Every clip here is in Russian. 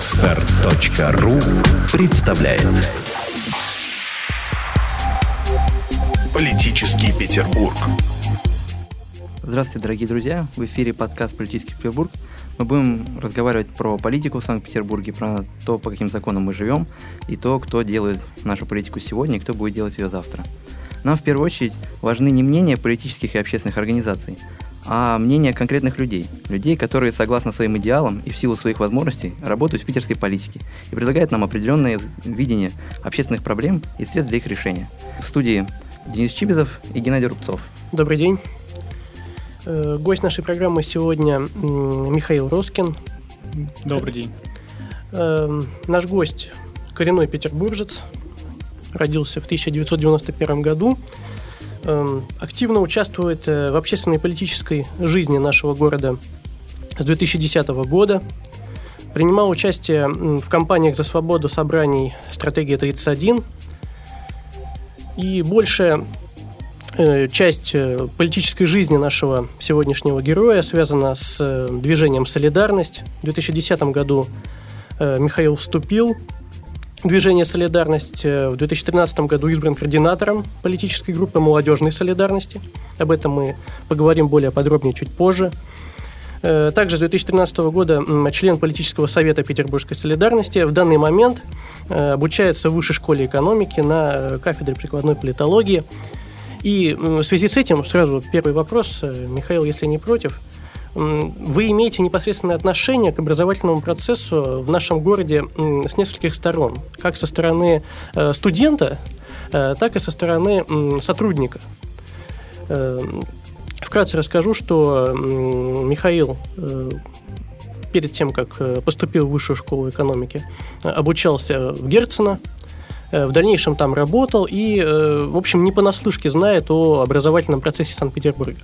Отстар.ру представляет Политический Петербург Здравствуйте, дорогие друзья! В эфире подкаст «Политический Петербург». Мы будем разговаривать про политику в Санкт-Петербурге, про то, по каким законам мы живем, и то, кто делает нашу политику сегодня и кто будет делать ее завтра. Нам в первую очередь важны не мнения политических и общественных организаций, а мнения конкретных людей. Людей, которые, согласно своим идеалам и в силу своих возможностей, работают в питерской политике и предлагают нам определенное видение общественных проблем и средств для их решения. В студии Денис Чибизов и Геннадий Рубцов. Добрый день. Э, гость нашей программы сегодня Михаил Роскин. Добрый день. Э, наш гость коренной петербуржец, родился в 1991 году, активно участвует в общественной и политической жизни нашего города с 2010 года, принимал участие в кампаниях за свободу собраний «Стратегия 31», и больше Э, часть э, политической жизни нашего сегодняшнего героя связана с э, движением «Солидарность». В 2010 году Михаил вступил движение «Солидарность». В 2013 году избран координатором политической группы «Молодежной солидарности». Об этом мы поговорим более подробнее чуть позже. Также с 2013 года член политического совета Петербургской солидарности. В данный момент обучается в Высшей школе экономики на кафедре прикладной политологии – и в связи с этим сразу первый вопрос, э, Михаил, если не против, вы имеете непосредственное отношение к образовательному процессу в нашем городе с нескольких сторон, как со стороны э, студента, э, так и со стороны сотрудника. Вкратце расскажу, что Михаил перед тем, как поступил в высшую школу экономики, обучался в Герцена, Э, в дальнейшем там работал и, э, в общем, не понаслышке знает о образовательном процессе Санкт-Петербурга.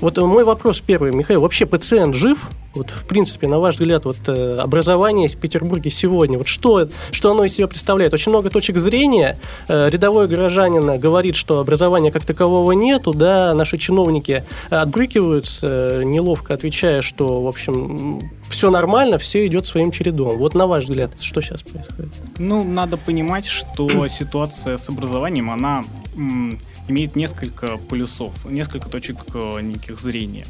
Вот мой вопрос первый, Михаил, вообще пациент жив? Вот, в принципе, на ваш взгляд, вот э, образование в Петербурге сегодня, вот что, что оно из себя представляет? Очень много точек зрения. Э, рядовой горожанин говорит, что образования как такового нету, да, наши чиновники отбрыкиваются, э, неловко отвечая, что, в общем, все нормально, все идет своим чередом. Вот на ваш взгляд, что сейчас происходит? Ну, надо понимать, что ситуация с образованием, она имеет несколько полюсов, несколько точек э, неких зрения.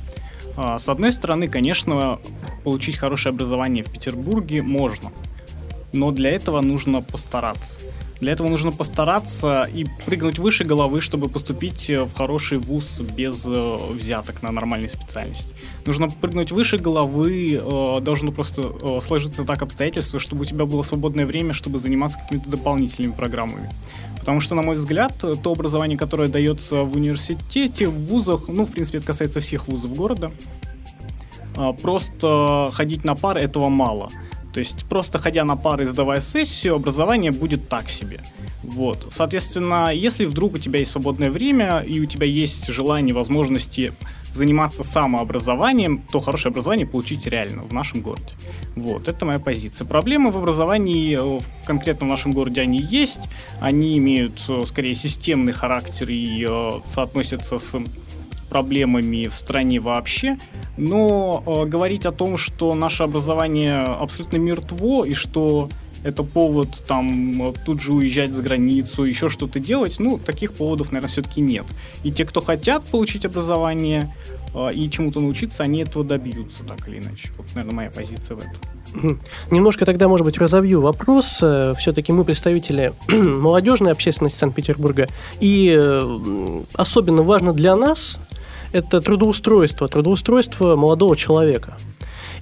А, с одной стороны, конечно, получить хорошее образование в Петербурге можно, но для этого нужно постараться. Для этого нужно постараться и прыгнуть выше головы, чтобы поступить э, в хороший вуз без э, взяток на нормальной специальности. Нужно прыгнуть выше головы, должно просто сложиться так обстоятельства, чтобы у тебя было свободное время, чтобы заниматься какими-то дополнительными программами. Потому что, на мой взгляд, то образование, которое дается в университете, в вузах, ну, в принципе, это касается всех вузов города, а, просто ходить на пары этого мало. То есть просто ходя на пары сдавая сессию, образование будет так себе. Вот. Соответственно, если вдруг у тебя есть свободное время и у тебя есть желание, возможности заниматься самообразованием, то хорошее образование получить реально в нашем городе. Вот, это моя позиция. Проблемы в образовании э, конкретно в нашем городе они есть. Они имеют э, скорее системный характер и э, соотносятся с проблемами в стране вообще, но говорить о том, что наше образование абсолютно мертво и что это повод там тут же уезжать за границу, еще что-то делать, ну, таких поводов, наверное, все-таки нет. И те, кто хотят получить образование э, и чему-то научиться, они этого добьются, так или иначе. Вот, наверное, моя позиция в этом. Немножко тогда, может быть, разовью вопрос. Э, Все-таки мы представители молодежной общественности Санкт-Петербурга. И э, особенно важно для нас это трудоустройство, трудоустройство молодого человека.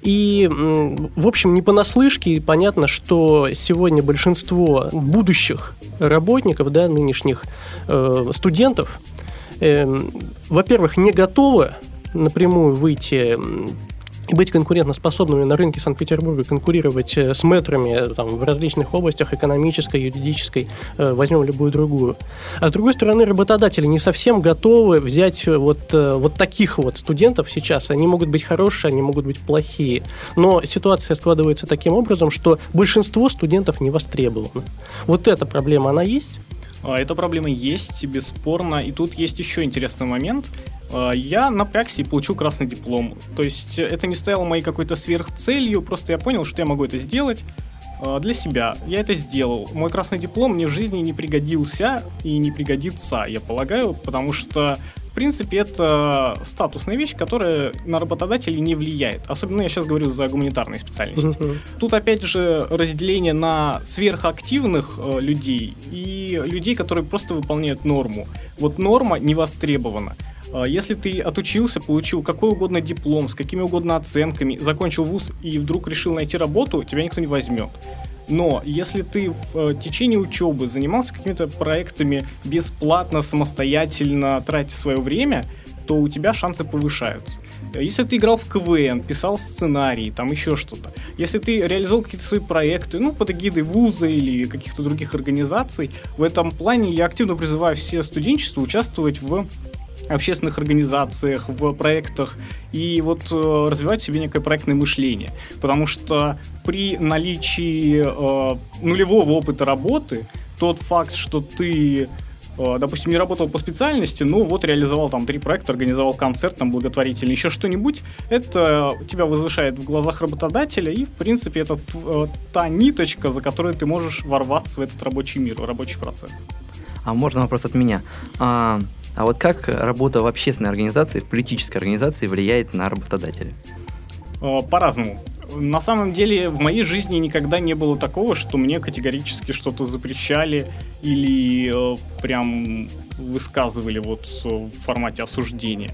И, в общем, не понаслышке понятно, что сегодня большинство будущих работников, да, нынешних э, студентов, э, во-первых, не готовы напрямую выйти быть конкурентоспособными на рынке Санкт-Петербурга, конкурировать э, с метрами э, там, в различных областях, экономической, юридической, э, возьмем любую другую. А с другой стороны, работодатели не совсем готовы взять вот, вот таких вот студентов сейчас. Они могут быть хорошие, они могут быть плохие. Но ситуация складывается таким образом, что большинство студентов не востребовано. Вот эта проблема, она есть? А, эта проблема есть, бесспорно. И тут есть еще интересный момент. Э, я напрягся и получил красный диплом. То есть это не стояло моей какой-то сверхцелью, просто я понял, что я могу это сделать э, для себя. Я это сделал. Мой красный диплом мне в жизни не пригодился и не пригодится, я полагаю, потому что принципе, это статусная вещь, которая на работодателей не влияет. Особенно я сейчас говорю за гуманитарные специальности. Uh-huh. Тут, опять же, разделение на сверхактивных э, людей и людей, которые просто выполняют норму. Вот норма не востребована. Э, если ты отучился, получил какой угодно диплом, с какими угодно оценками, закончил вуз и вдруг решил найти работу, тебя никто не возьмет. Но если ты в э, течение учебы занимался какими-то проектами бесплатно, самостоятельно, тратя свое время, то у тебя шансы повышаются. Если ты играл в КВН, писал сценарий, там еще что-то. Если ты реализовал какие-то свои проекты, ну, под эгидой вуза или каких-то других организаций, в этом плане я активно призываю все студенчество участвовать в общественных организациях, в проектах и вот э, развивать в себе некое проектное мышление. Потому что при наличии э, нулевого опыта работы тот факт, что ты э, допустим, не работал по специальности, но вот реализовал там три проекта, организовал концерт там благотворительный, еще что-нибудь, это тебя возвышает в глазах работодателя, и, в принципе, это э, та ниточка, за которой ты можешь ворваться в этот рабочий мир, в рабочий процесс. А можно вопрос от меня? А, а вот как работа в общественной организации, в политической организации влияет на работодателя? Э, по-разному. На самом деле в моей жизни никогда не было такого, что мне категорически что-то запрещали или э, прям высказывали вот в формате осуждения.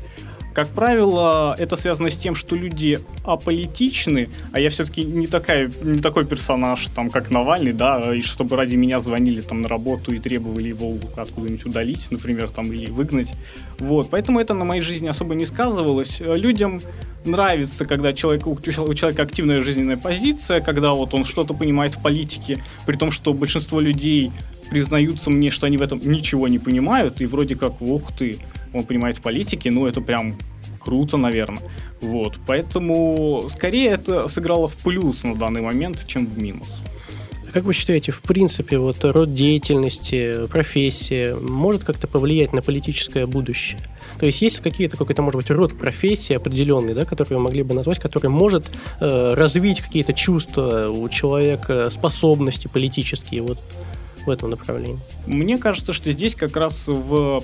Как правило, это связано с тем, что люди аполитичны, а я все-таки не, такая, не такой персонаж, там, как Навальный, да, и чтобы ради меня звонили там на работу и требовали его откуда-нибудь удалить, например, там, или выгнать. Вот, поэтому это на моей жизни особо не сказывалось. Людям нравится, когда человек, у человека активная жизненная позиция, когда вот он что-то понимает в политике, при том, что большинство людей признаются мне, что они в этом ничего не понимают, и вроде как, ух ты, он понимает в политике, ну это прям круто, наверное. Вот, поэтому скорее это сыграло в плюс на данный момент, чем в минус. Как вы считаете, в принципе, вот род деятельности, профессия может как-то повлиять на политическое будущее? То есть есть какие-то какой-то, может быть, род профессии определенный, да, который вы могли бы назвать, который может э, развить какие-то чувства у человека, способности политические? Вот в этом направлении? Мне кажется, что здесь как раз в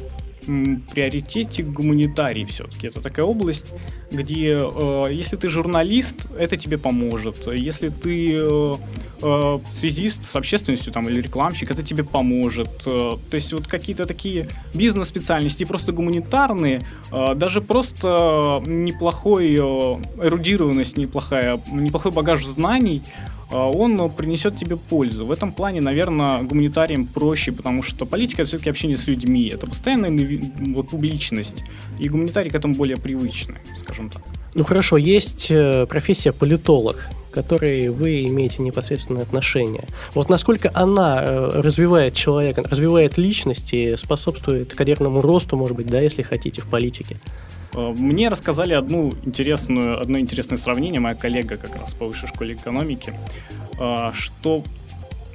приоритете гуманитарий все-таки. Это такая область, где э, если ты журналист, это тебе поможет. Если ты э, э, связист с общественностью там, или рекламщик, это тебе поможет. Э, то есть вот какие-то такие бизнес-специальности, просто гуманитарные, э, даже просто неплохой эрудированность, неплохая, неплохой багаж знаний – он принесет тебе пользу. В этом плане, наверное, гуманитариям проще, потому что политика это все-таки общение с людьми, это постоянная вот, публичность, и гуманитарии к этому более привычны, скажем так. Ну хорошо, есть э, профессия политолог, к которой вы имеете непосредственное отношение. Вот насколько она э, развивает человека, развивает личность и способствует карьерному росту, может быть, да, если хотите, в политике? Э, мне рассказали одну интересную, одно интересное сравнение, моя коллега как раз по высшей школе экономики, э, что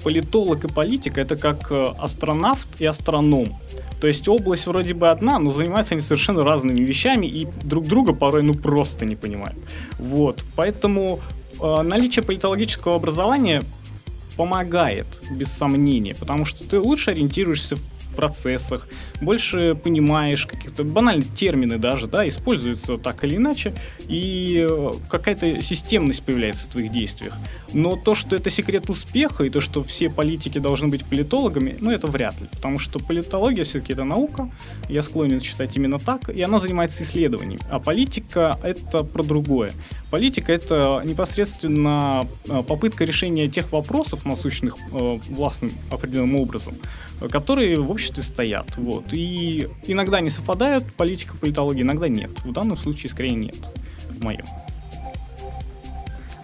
политолог и политик это как э, астронавт и астроном. То есть область вроде бы одна, но занимаются они совершенно разными вещами и друг друга порой ну просто не понимают. Вот. Поэтому наличие политологического образования помогает, без сомнения, потому что ты лучше ориентируешься в процессах, больше понимаешь каких-то банальные термины даже, да, используются так или иначе, и э, какая-то системность появляется в твоих действиях. Но то, что это секрет успеха, и то, что все политики должны быть политологами, ну, это вряд ли, потому что политология все-таки это наука, я склонен считать именно так, и она занимается исследованием, а политика это про другое. Политика это непосредственно э, попытка решения тех вопросов насущных э, властным определенным образом, которые в обществе стоят. Вот. И иногда они совпадают, политика, политология, иногда нет. В данном случае скорее нет, в моем.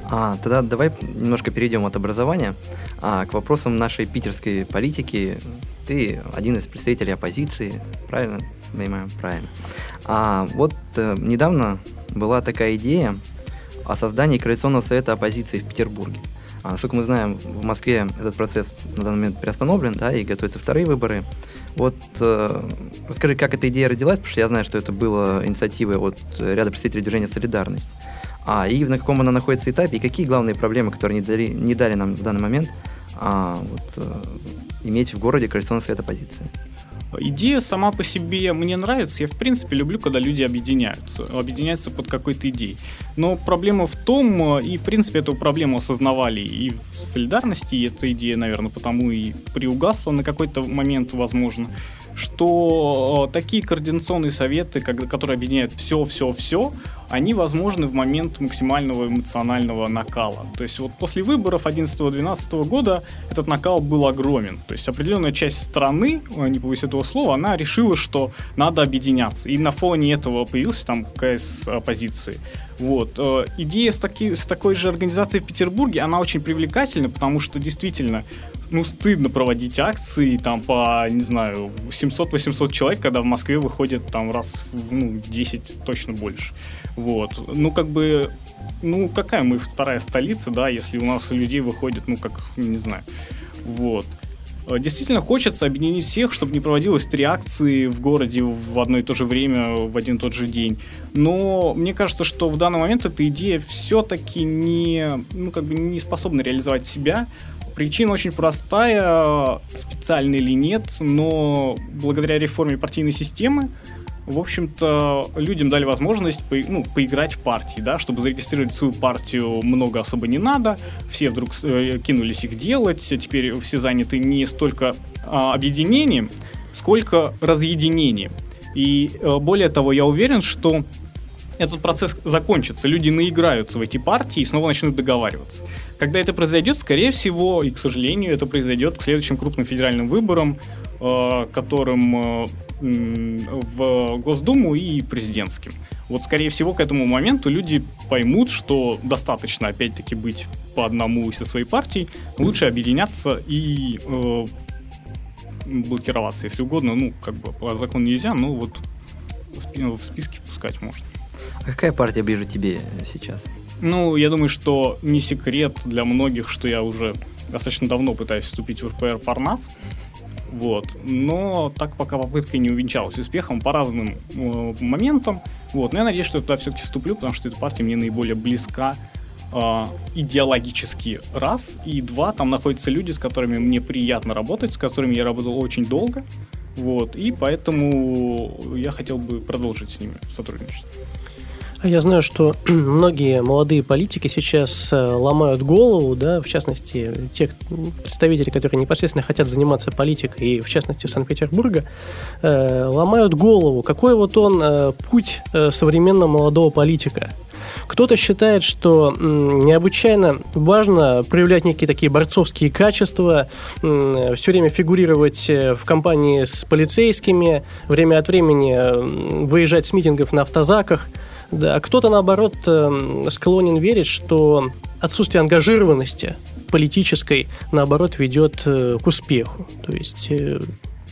А, тогда давай немножко перейдем от образования а, к вопросам нашей питерской политики. Ты один из представителей оппозиции, правильно? Понимаю, правильно. А, вот э, недавно была такая идея о создании Коалиционного совета оппозиции в Петербурге. А, насколько мы знаем, в Москве этот процесс на данный момент приостановлен, да, и готовятся вторые выборы. Вот э, расскажи, как эта идея родилась, потому что я знаю, что это было инициативой от ряда представителей движения «Солидарность». А, и на каком она находится этапе, и какие главные проблемы, которые не дали, не дали нам в данный момент а, вот, э, иметь в городе коалиционный совет оппозиции? Идея сама по себе мне нравится. Я, в принципе, люблю, когда люди объединяются. Объединяются под какой-то идеей. Но проблема в том, и, в принципе, эту проблему осознавали и в солидарности, и эта идея, наверное, потому и приугасла на какой-то момент, возможно, что такие координационные советы, которые объединяют все-все-все, они возможны в момент максимального эмоционального накала. То есть вот после выборов 11-12 года этот накал был огромен. То есть определенная часть страны, не побоюсь этого слова, она решила, что надо объединяться. И на фоне этого появился там КС оппозиции. Вот. Э, идея с, таки, с такой же организацией в Петербурге, она очень привлекательна, потому что действительно ну, стыдно проводить акции там по, не знаю, 700-800 человек, когда в Москве выходит там раз ну, 10, точно больше. Вот. Ну, как бы, ну, какая мы вторая столица, да, если у нас людей выходит, ну, как, не знаю. Вот. Э, действительно хочется объединить всех, чтобы не проводилось три акции в городе в одно и то же время, в один и тот же день. Но мне кажется, что в данный момент эта идея все-таки не, ну, как бы не способна реализовать себя. Причина очень простая, специально или нет, но благодаря реформе партийной системы в общем-то, людям дали возможность по, ну, поиграть в партии, да, чтобы зарегистрировать свою партию много особо не надо, все вдруг э, кинулись их делать, теперь все заняты не столько а, объединением, сколько разъединением. И э, более того, я уверен, что этот процесс закончится, люди наиграются в эти партии и снова начнут договариваться. Когда это произойдет, скорее всего, и, к сожалению, это произойдет к следующим крупным федеральным выборам, э, которым э, в Госдуму и президентским. Вот, скорее всего, к этому моменту люди поймут, что достаточно, опять-таки, быть по одному со своей партией, лучше объединяться и э, блокироваться, если угодно. Ну, как бы по закону нельзя, но вот в списке пускать можно. А какая партия ближе тебе сейчас? Ну, я думаю, что не секрет для многих, что я уже достаточно давно пытаюсь вступить в РПР Парнас. Вот. Но так пока попытка не увенчалась успехом по разным э, моментам. Вот. Но я надеюсь, что я туда все-таки вступлю, потому что эта партия мне наиболее близка э, идеологически раз. И два, там находятся люди, с которыми мне приятно работать, с которыми я работал очень долго. Вот. И поэтому я хотел бы продолжить с ними сотрудничество. Я знаю, что многие молодые политики сейчас э, ломают голову, да, в частности, те представители, которые непосредственно хотят заниматься политикой, и в частности в Санкт-Петербурге, э, ломают голову, какой вот он э, путь современного молодого политика. Кто-то считает, что необычайно важно проявлять некие такие борцовские качества, все время фигурировать в компании с полицейскими, время от времени выезжать с митингов на автозаках – да, кто-то, наоборот, эм, склонен верить, что отсутствие ангажированности политической, наоборот, ведет э, к успеху. То есть э,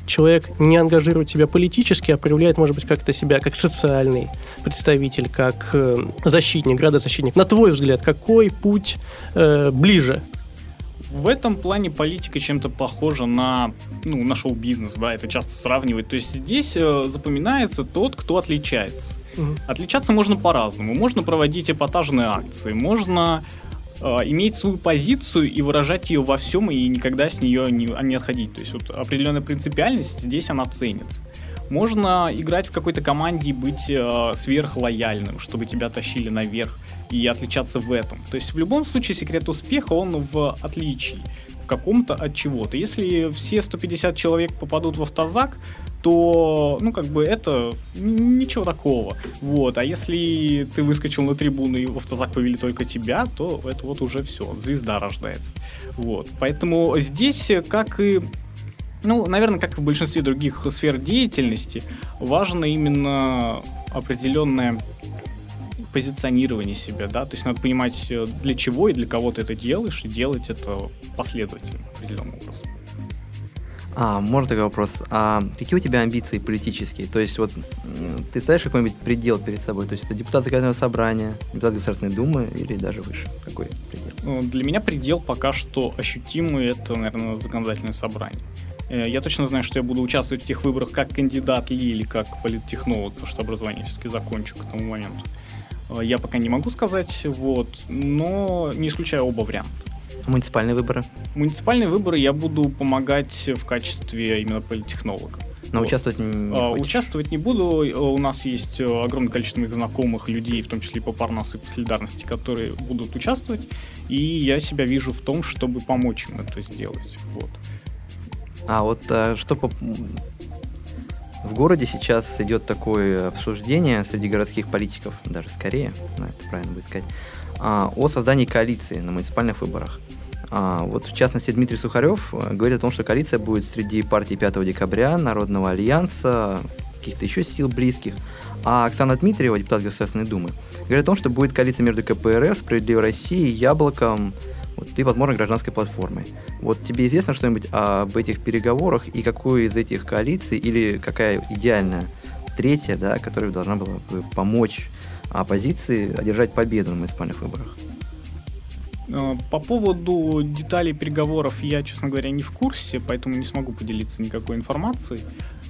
человек не ангажирует себя политически, а проявляет, может быть, как-то себя как социальный представитель, как э, защитник, градозащитник. На твой взгляд, какой путь э, ближе в этом плане политика чем-то похожа на, ну, на шоу-бизнес, да, это часто сравнивать. То есть здесь э, запоминается тот, кто отличается. Угу. Отличаться можно по-разному. Можно проводить эпатажные акции, можно э, иметь свою позицию и выражать ее во всем и никогда с нее не, не отходить. То есть вот определенная принципиальность здесь она ценится. Можно играть в какой-то команде и быть э, сверхлояльным, чтобы тебя тащили наверх и отличаться в этом. То есть в любом случае секрет успеха, он в отличии каком-то от чего-то. Если все 150 человек попадут в автозак, то, ну, как бы это ничего такого. Вот. А если ты выскочил на трибуну и в автозак повели только тебя, то это вот уже все, звезда рождается. Вот. Поэтому здесь, как и ну, наверное, как и в большинстве других сфер деятельности, важно именно определенное позиционирование себя, да, то есть надо понимать, э, для чего и для кого ты это делаешь, и делать это последовательно, определенным образом. А, можно такой вопрос. А какие у тебя амбиции политические? То есть вот ты ставишь какой-нибудь предел перед собой? То есть это депутат законодательного собрания, депутат Государственной Думы или даже выше? Какой предел? Ну, для меня предел пока что ощутимый, это, наверное, законодательное собрание. Э, я точно знаю, что я буду участвовать в тех выборах как кандидат или как политтехнолог, потому что образование все-таки закончу к тому моменту. Э, я пока не могу сказать, вот, но не исключаю оба варианта. Муниципальные выборы? Муниципальные выборы я буду помогать в качестве именно политтехнолога. Но вот. участвовать не а, Участвовать не буду. У нас есть э, огромное количество моих знакомых людей, в том числе и по Парнасу и по Солидарности, которые будут участвовать. И я себя вижу в том, чтобы помочь им это сделать. Вот. А вот а, что по... В городе сейчас идет такое обсуждение среди городских политиков, даже скорее, ну, это правильно будет сказать, а, о создании коалиции на муниципальных выборах. А, вот в частности Дмитрий Сухарев э, говорит о том, что коалиция будет среди партий 5 декабря, Народного альянса, каких-то еще сил близких. А Оксана Дмитриева, депутат Государственной Думы, говорит о том, что будет коалиция между КПРФ, Справедливой Россией, Яблоком вот, и, возможно, гражданской платформой. Вот тебе известно что-нибудь об этих переговорах и какую из этих коалиций или какая идеальная третья, да, которая должна была бы помочь оппозиции одержать победу на муниципальных выборах? Э, по поводу деталей переговоров я, честно говоря, не в курсе, поэтому не смогу поделиться никакой информацией.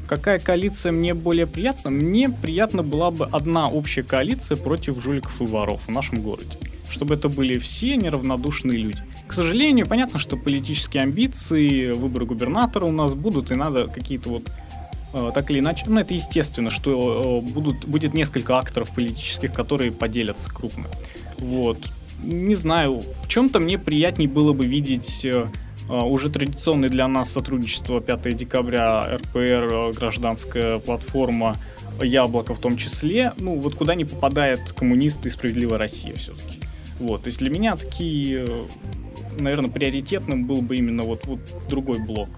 Какая коалиция мне более приятна? Мне приятна была бы одна общая коалиция против жуликов и воров в нашем городе. Чтобы это были все неравнодушные люди. К сожалению, понятно, что политические амбиции, выборы губернатора у нас будут, и надо какие-то вот э, так или иначе, ну это естественно, что э, будут, будет несколько акторов политических, которые поделятся крупно. Вот не знаю, в чем-то мне приятнее было бы видеть э, уже традиционное для нас сотрудничество 5 декабря, РПР, гражданская платформа, Яблоко в том числе, ну вот куда не попадает коммунисты и справедливая Россия все-таки. Вот, то есть для меня такие, наверное, приоритетным был бы именно вот, вот другой блок.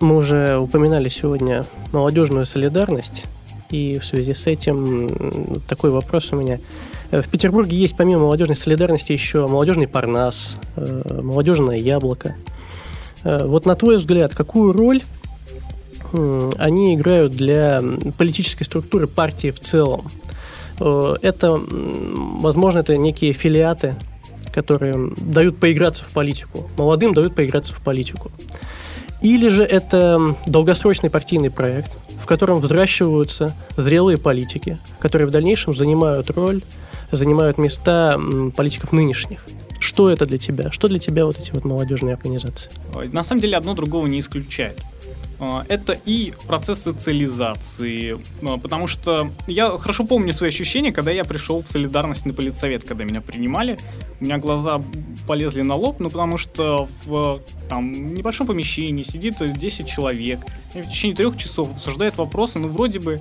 Мы уже упоминали сегодня молодежную солидарность, и в связи с этим такой вопрос у меня. Э, в Петербурге есть помимо молодежной солидарности еще молодежный парнас, э, молодежное яблоко. Э, вот на твой взгляд, какую роль они играют для политической структуры партии в целом? Это, возможно, это некие филиаты, которые дают поиграться в политику. Молодым дают поиграться в политику. Или же это долгосрочный партийный проект, в котором взращиваются зрелые политики, которые в дальнейшем занимают роль занимают места политиков нынешних. Что это для тебя? Что для тебя вот эти вот молодежные организации? На самом деле одно другого не исключает. А, это и процесс социализации, а, потому что я хорошо помню свои ощущения, когда я пришел в солидарность на политсовет, когда меня принимали, у меня глаза полезли на лоб, ну потому что в там, небольшом помещении сидит 10 человек, и в течение трех часов обсуждает вопросы, ну вроде бы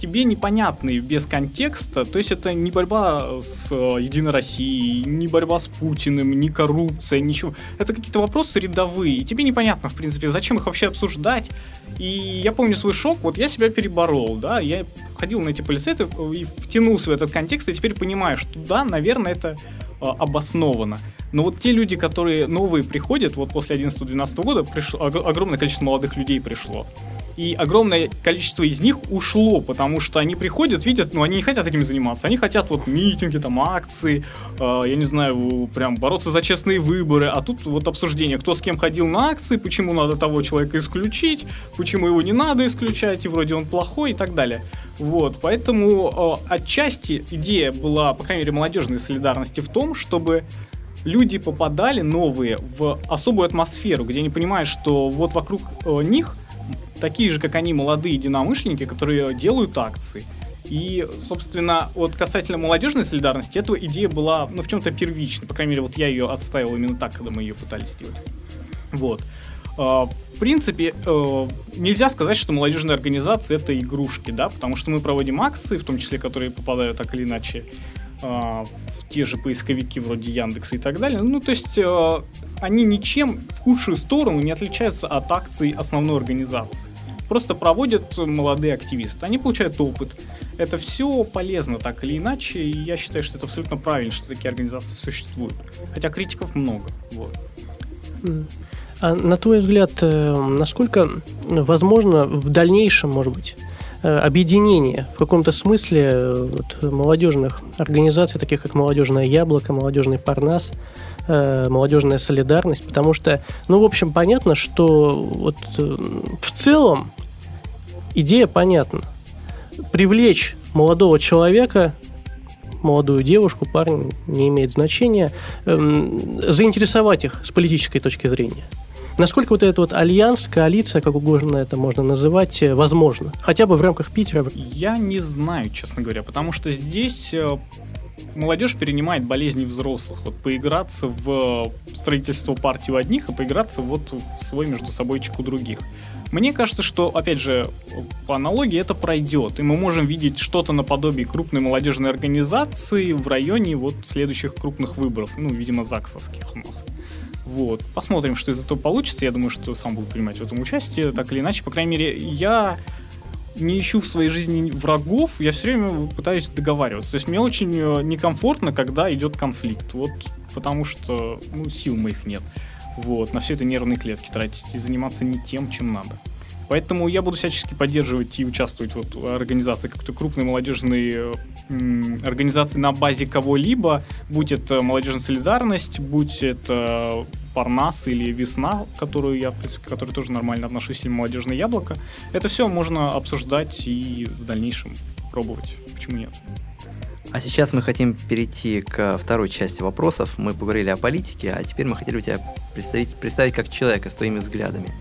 тебе непонятные без контекста. То есть это не борьба с Единой Россией, не борьба с Путиным, не коррупция, ничего. Это какие-то вопросы рядовые. И тебе непонятно, в принципе, зачем их вообще обсуждать. И я помню свой шок, вот я себя переборол, да, я ходил на эти полисеты и втянулся в этот контекст, и теперь понимаю, что да, наверное, это э, обоснованно. Но вот те люди, которые новые приходят, вот после 11-12 года пришло, огромное количество молодых людей пришло и огромное количество из них ушло, потому что они приходят, видят, ну, они не хотят этим заниматься, они хотят вот митинги, там, акции, э, я не знаю, прям бороться за честные выборы, а тут вот обсуждение, кто с кем ходил на акции, почему надо того человека исключить, почему его не надо исключать, и вроде он плохой и так далее. Вот, поэтому э, отчасти идея была, по крайней мере, молодежной солидарности в том, чтобы люди попадали новые в особую атмосферу, где они понимают, что вот вокруг э, них такие же, как они, молодые единомышленники, которые делают акции. И, собственно, вот касательно молодежной солидарности, эта идея была, ну, в чем-то первичной. По крайней мере, вот я ее отставил именно так, когда мы ее пытались сделать. Вот. А, в принципе, э, нельзя сказать, что молодежные организации это игрушки, да, потому что мы проводим акции, в том числе, которые попадают так или иначе а, в те же поисковики вроде Яндекса и так далее. Ну, то есть э, они ничем в худшую сторону не отличаются от акций основной организации. Просто проводят молодые активисты. Они получают опыт. Это все полезно так или иначе, и я считаю, что это абсолютно правильно, что такие организации существуют. Хотя критиков много. Вот. А на твой взгляд, э, насколько возможно в дальнейшем, может быть, объединение в каком-то смысле вот, молодежных организаций, таких как «Молодежное яблоко», «Молодежный парнас», молодежная солидарность, потому что, ну, в общем, понятно, что вот в целом идея понятна. Привлечь молодого человека молодую девушку, парня, не имеет значения, эм, заинтересовать их с политической точки зрения. Насколько вот этот вот альянс, коалиция, как угодно это можно называть, э, возможно? Хотя бы в рамках Питера? Я не знаю, честно говоря, потому что здесь э, молодежь перенимает болезни взрослых. Вот поиграться в строительство партии у одних, а поиграться вот в свой между собойчик у других. Мне кажется, что, опять же, по аналогии это пройдет, и мы можем видеть что-то наподобие крупной молодежной организации в районе вот следующих крупных выборов, ну, видимо, ЗАГСовских у нас. Вот. Посмотрим, что из этого получится. Я думаю, что сам буду принимать в этом участие, так или иначе. По крайней мере, я не ищу в своей жизни врагов, я все время пытаюсь договариваться. То есть мне очень э, некомфортно, когда идет конфликт. Вот потому что ну, сил моих нет. Вот, на все это нервные клетки тратить и заниматься не тем, чем надо. Поэтому я буду всячески поддерживать и участвовать вот в организации какой-то крупной молодежной организации на базе кого-либо, будь это молодежная солидарность, будь это Парнас или Весна, которую я, в принципе, к которой тоже нормально отношусь, или Молодежное яблоко. Это все можно обсуждать и в дальнейшем пробовать. Почему нет? А сейчас мы хотим перейти к второй части вопросов. Мы поговорили о политике, а теперь мы хотели бы тебя представить, представить как человека с твоими взглядами.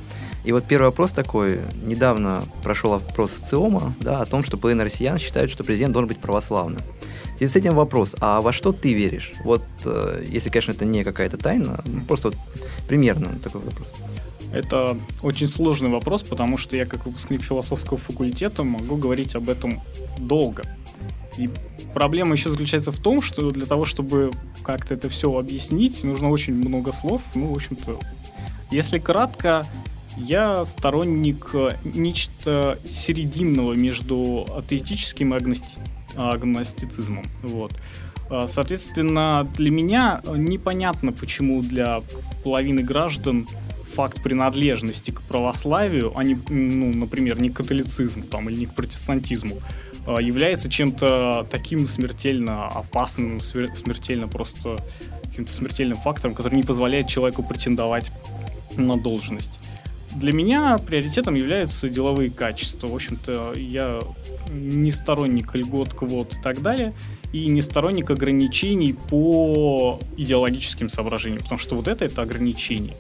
И вот первый вопрос такой. Недавно прошел опрос ЦИОМа да, о том, что половина россиян считают, что президент должен быть православным. И с этим вопрос, а во что ты веришь? Вот, э, если, конечно, это не какая-то тайна, ну, просто вот примерно такой вопрос. Это очень сложный вопрос, потому что я как выпускник философского факультета могу говорить об этом долго. И проблема еще заключается в том, что для того, чтобы как-то это все объяснить, нужно очень много слов. Ну, в общем-то, если кратко, я сторонник нечто серединного между атеистическим и агности... агностицизмом. Вот. А, соответственно, для меня непонятно, почему для половины граждан факт принадлежности к православию, а не, ну, например, не к католицизму там, или не к протестантизму, а, является чем-то таким смертельно опасным, смертельно просто каким-то смертельным фактором, который не позволяет человеку претендовать на должность. Для меня приоритетом являются деловые качества. В общем-то, я не сторонник льгот, квот и так далее, и не сторонник ограничений по идеологическим соображениям, потому что вот это это ограничение.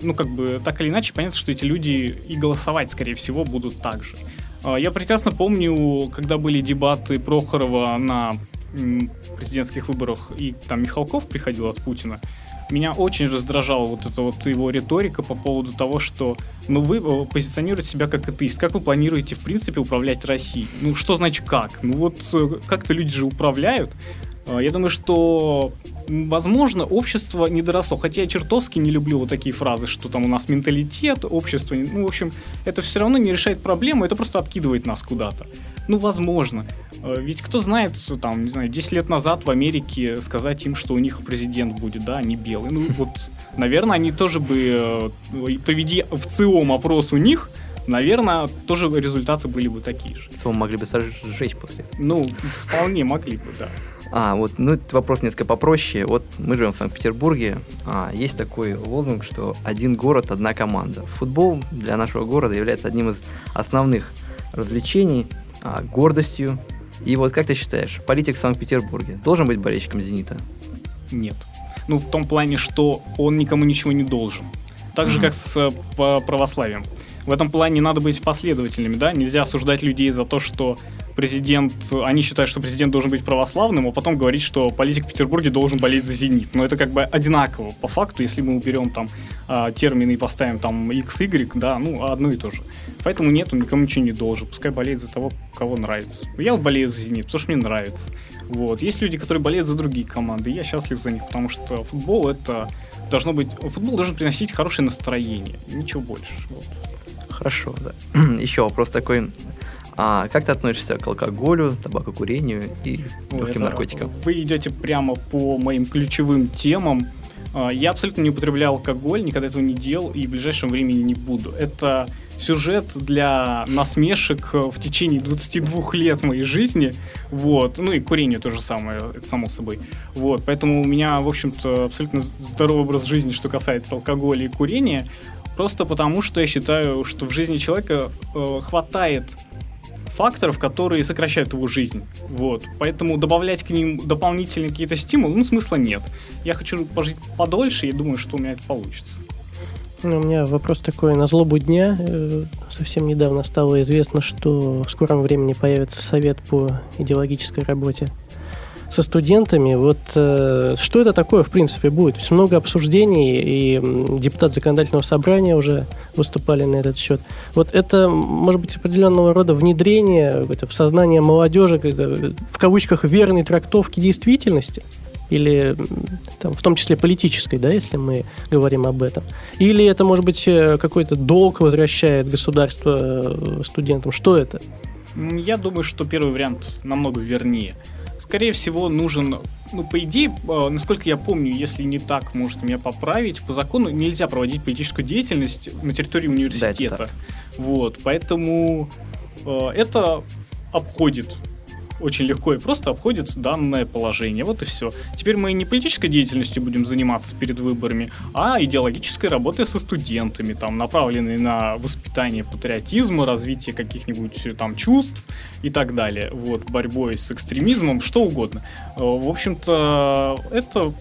Ну, как бы, так или иначе, понятно, что эти люди и голосовать, скорее всего, будут так же. А, я прекрасно помню, когда были дебаты Прохорова на президентских выборах, и там Михалков приходил от Путина, меня очень раздражала вот эта вот его риторика по поводу того, что ну вы э, позиционируете себя как атеист. Как вы планируете, в принципе, управлять Россией? Ну, что значит как? Ну вот э, как-то люди же управляют. А, я думаю, что возможно, общество не доросло. Хотя я чертовски не люблю вот такие фразы, что там у нас менталитет, общество. Ну, в общем, это все равно не решает проблему, это просто откидывает нас куда-то. Ну, возможно. Э, ведь кто знает, там, не знаю, 10 лет назад в Америке сказать им, что у них президент будет, да, они белые. Ну, вот, наверное, они тоже бы, э, проведи в ЦИОМ опрос у них, наверное, тоже результаты были бы такие же. ЦИОМ могли бы сжечь после этого. Ну, вполне могли бы, да. А, вот, ну, этот вопрос несколько попроще. Вот мы живем в Санкт-Петербурге. А, есть такой лозунг, что один город, одна команда. Футбол для нашего города является одним из основных развлечений, а, гордостью. И вот как ты считаешь, политик в Санкт-Петербурге должен быть болельщиком «Зенита»? Нет. Ну, в том плане, что он никому ничего не должен. Так же, mm-hmm. как с э, православием. В этом плане надо быть последовательными, да? Нельзя осуждать людей за то, что президент, они считают, что президент должен быть православным, а потом говорить, что политик в Петербурге должен болеть за «Зенит». Но это как бы одинаково по факту, если мы уберем там а, термины и поставим там X, Y, да, ну, одно и то же. Поэтому нет, он никому ничего не должен. Пускай болеет за того, кого нравится. Я вот болею за «Зенит», потому что мне нравится. Вот. Есть люди, которые болеют за другие команды, и я счастлив за них, потому что футбол это должно быть... Футбол должен приносить хорошее настроение, ничего больше. Вот. Хорошо, да. Еще вопрос такой. А как ты относишься к алкоголю, табакокурению и легким наркотикам? Вы идете прямо по моим ключевым темам. А, я абсолютно не употреблял алкоголь, никогда этого не делал и в ближайшем времени не буду. Это сюжет для насмешек в течение 22 лет моей жизни. Вот. Ну и курение то же самое, это само собой. Вот. Поэтому у меня, в общем-то, абсолютно здоровый образ жизни, что касается алкоголя и курения. Просто потому, что я считаю, что в жизни человека э, хватает факторов, которые сокращают его жизнь. Вот. Поэтому добавлять к ним дополнительные какие-то стимулы, ну, смысла нет. Я хочу пожить подольше и думаю, что у меня это получится. Ну, у меня вопрос такой. На злобу дня э, совсем недавно стало известно, что в скором времени появится совет по идеологической работе со студентами. Вот э, что это такое, в принципе, будет? То есть много обсуждений, и депутат законодательного собрания уже выступали на этот счет. Вот это, может быть, определенного рода внедрение в сознание молодежи, в кавычках, верной трактовки действительности? или там, в том числе политической, да, если мы говорим об этом. Или это, может быть, э, какой-то долг возвращает государство э, студентам. Что это? Я думаю, что первый вариант намного вернее. Скорее всего, нужен, ну, по идее, э, насколько я помню, если не так, может меня поправить, по закону нельзя проводить политическую деятельность на территории университета. Да, вот, поэтому э, это обходит очень легко и просто обходит данное положение. Вот и все. Теперь мы не политической деятельностью будем заниматься перед выборами, а идеологической работой со студентами, там, направленной на воспитание патриотизма, развитие каких-нибудь э, там чувств и так далее. Вот, борьбой с экстремизмом, что угодно. Э, в общем-то, это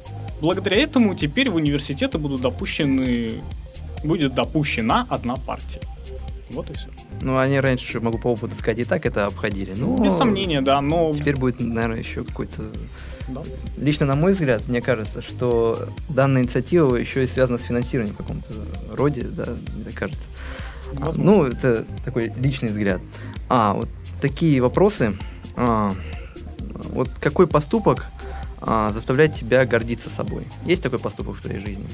благодаря этому теперь в университеты будут допущены будет допущена одна партия. Вот и все. Ну, они раньше, могу по опыту сказать, и так это обходили. Ну, Без сомнения, да, но... Теперь будет, наверное, еще какой-то... Да. Лично, на мой взгляд, мне кажется, что данная инициатива еще и связана с финансированием в каком-то роде, да, мне кажется. А, ну, это такой личный взгляд. А, вот такие вопросы. А, вот какой поступок а, заставляет тебя гордиться собой? Есть такой поступок в твоей жизни?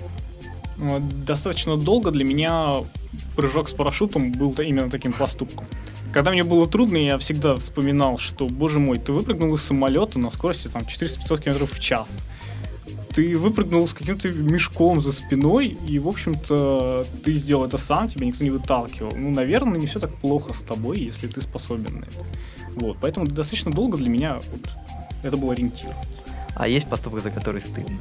Достаточно долго для меня прыжок с парашютом был именно таким поступком. Когда мне было трудно, я всегда вспоминал, что, боже мой, ты выпрыгнул из самолета на скорости там 400-500 км в час. Ты выпрыгнул с каким-то мешком за спиной, и, в общем-то, ты сделал это сам, тебя никто не выталкивал. Ну, наверное, не все так плохо с тобой, если ты способен на это. Вот, поэтому достаточно долго для меня вот, это был ориентир. А есть поступок, за который стыдно?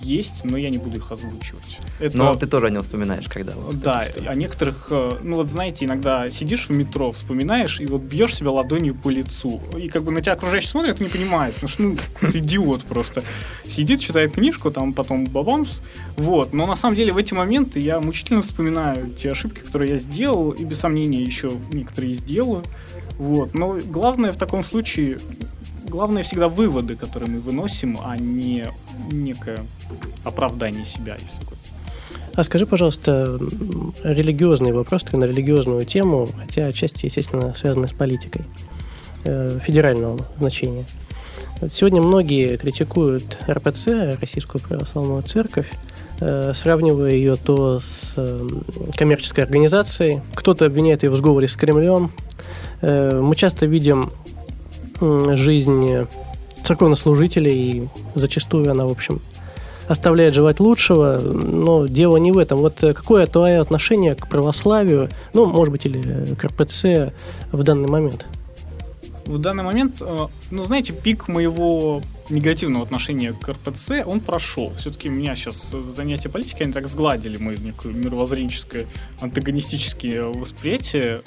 Есть, но я не буду их озвучивать. Это... Но ты тоже не вспоминаешь, когда. Вот, да, о некоторых, э, ну вот знаете, иногда сидишь в метро, вспоминаешь, и вот бьешь себя ладонью по лицу. И как бы на тебя окружающие смотрят и не понимают, потому что, ну, идиот просто. Сидит, читает книжку, там потом бабамс. Вот. Но на самом деле в эти моменты я мучительно вспоминаю те ошибки, которые я сделал, и без сомнения еще некоторые сделаю. Вот. Но главное в таком случае главное всегда выводы, которые мы выносим, а не некое оправдание себя, если. А скажи, пожалуйста, религиозный вопрос, на религиозную тему, хотя отчасти, естественно, связаны с политикой э, федерального значения. Сегодня многие критикуют РПЦ, Российскую Православную Церковь, э, сравнивая ее то с э, коммерческой организацией, кто-то обвиняет ее в сговоре с Кремлем. Мы часто видим жизнь церковнослужителей, и зачастую она, в общем, оставляет желать лучшего, но дело не в этом. Вот э, какое твое отношение к православию, ну, может быть, или к РПЦ в данный момент? В данный момент, э, ну, знаете, пик моего негативного отношения к РПЦ, он прошел. Все-таки меня сейчас занятия политикой, они так сгладили мое мировоззренческое антагонистическое восприятие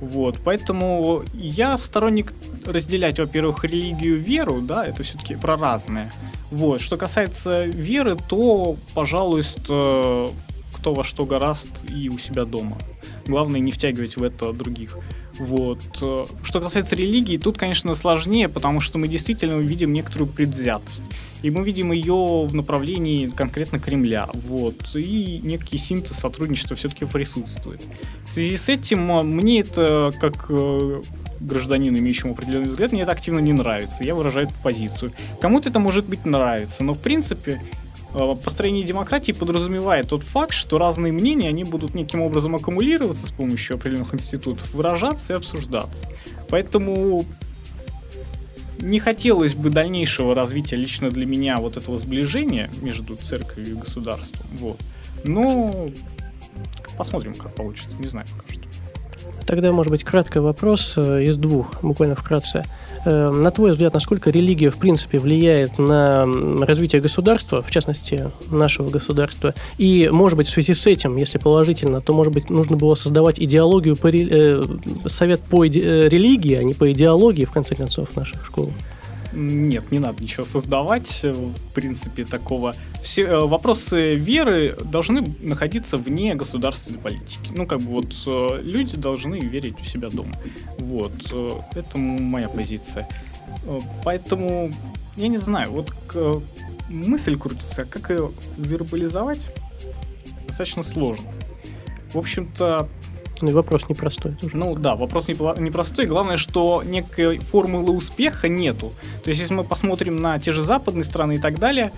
вот, поэтому я сторонник разделять, во-первых, религию, веру, да, это все-таки про разное. Вот, что касается веры, то, пожалуйста, кто во что гораст и у себя дома. Главное не втягивать в это других. Вот. Что касается религии, тут, конечно, сложнее, потому что мы действительно видим некоторую предвзятость. И мы видим ее в направлении конкретно Кремля. Вот. И некий синтез сотрудничества все-таки присутствует. В связи с этим а, мне это, как э, гражданин, имеющему определенный взгляд, мне это активно не нравится. Я выражаю эту позицию. Кому-то это может быть нравится, но в принципе э, построение демократии подразумевает тот факт, что разные мнения, они будут неким образом аккумулироваться с помощью определенных институтов, выражаться и обсуждаться. Поэтому не хотелось бы дальнейшего развития лично для меня вот этого сближения между церковью и государством. Вот. Но посмотрим, как получится. Не знаю пока что. Тогда, может быть, краткий вопрос э, из двух, буквально вкратце. Э, на твой взгляд, насколько религия, в принципе, влияет на развитие государства, в частности, нашего государства? И, может быть, в связи с этим, если положительно, то, может быть, нужно было создавать идеологию, по, э, совет по иде, э, религии, а не по идеологии, в конце концов, в наших школах? Нет, не надо ничего создавать, э, в принципе, такого. Все э, вопросы веры должны находиться вне государственной политики. Ну, как бы вот э, люди должны верить у себя дома. Вот, это моя позиция. Поэтому, я не знаю, вот мысль крутится, как ее вербализовать, достаточно сложно. В общем-то, и вопрос непростой тоже. Ну да, вопрос непростой. Главное, что некой формулы успеха нету. То есть, если мы посмотрим на те же западные страны и так далее,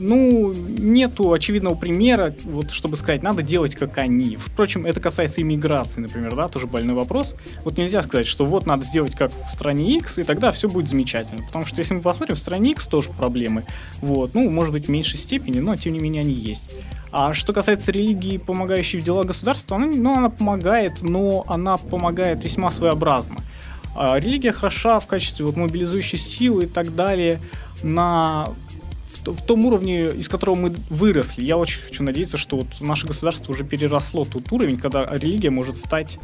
ну, нету очевидного примера, вот, чтобы сказать, надо делать как они. Впрочем, это касается иммиграции, например, да, тоже больной вопрос. Вот нельзя сказать, что вот надо сделать как в стране X, и тогда все будет замечательно. Потому что если мы посмотрим, в стране X тоже проблемы. Вот, ну, может быть, в меньшей степени, но тем не менее они есть. А что касается религии, помогающей в дела государства, она, ну, она помогает, но она помогает весьма своеобразно. А религия хороша в качестве вот, мобилизующей силы и так далее на в том уровне, из которого мы выросли. Я очень хочу надеяться, что вот наше государство уже переросло тот уровень, когда религия может стать,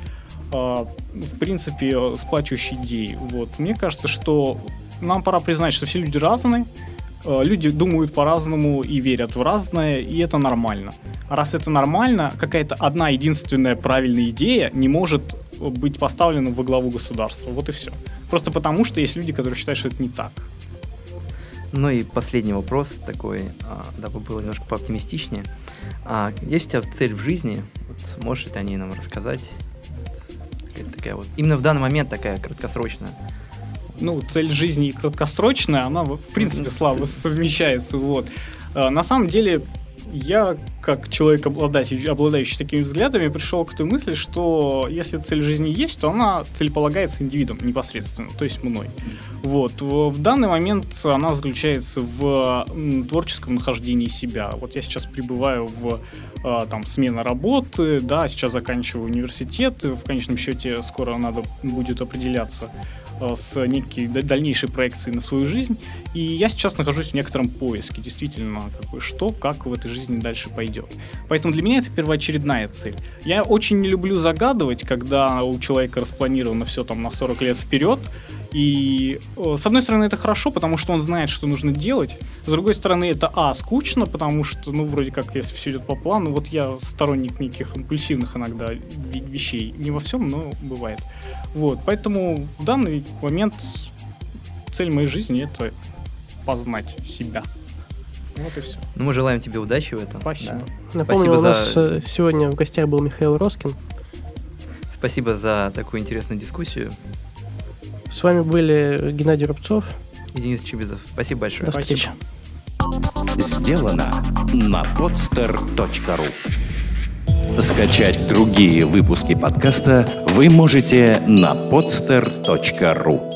э, в принципе, сплачивающей идеей. Вот. Мне кажется, что нам пора признать, что все люди разные, э, люди думают по-разному и верят в разное, и это нормально. А раз это нормально, какая-то одна единственная правильная идея не может быть поставлена во главу государства. Вот и все. Просто потому, что есть люди, которые считают, что это не так. Ну и последний вопрос такой, а, дабы было немножко пооптимистичнее. А, есть у тебя цель в жизни? Вот, можешь ты о ней нам рассказать? Это такая вот, именно в данный момент такая краткосрочная. Ну, цель жизни краткосрочная, она, в принципе, слабо совмещается. Вот. А, на самом деле, я, как человек, обладающий, обладающий такими взглядами, пришел к той мысли, что если цель жизни есть, то она целеполагается индивидом непосредственно, то есть мной. Вот. В данный момент она заключается в творческом нахождении себя. Вот я сейчас пребываю в а, там, смена работы, да, сейчас заканчиваю университет, в конечном счете скоро надо будет определяться с некой дальнейшей проекцией на свою жизнь. И я сейчас нахожусь в некотором поиске, действительно, как бы, что, как в этой жизни дальше пойдет. Поэтому для меня это первоочередная цель. Я очень не люблю загадывать, когда у человека распланировано все там на 40 лет вперед, и э, с одной стороны это хорошо, потому что он знает, что нужно делать. С другой стороны это а скучно, потому что ну вроде как если все идет по плану, вот я сторонник неких импульсивных иногда вещей, не во всем, но бывает. Вот, поэтому в данный момент цель моей жизни это познать себя. Вот и все. Ну, мы желаем тебе удачи в этом. Спасибо. Да. Напомню, Спасибо у нас за... Э, сегодня в гостях был Михаил Роскин. Спасибо за такую интересную дискуссию. С вами были Геннадий Рубцов и Денис Чебизов. Спасибо большое. До встречи. Сделано на podster.ru Скачать другие выпуски подкаста вы можете на podster.ru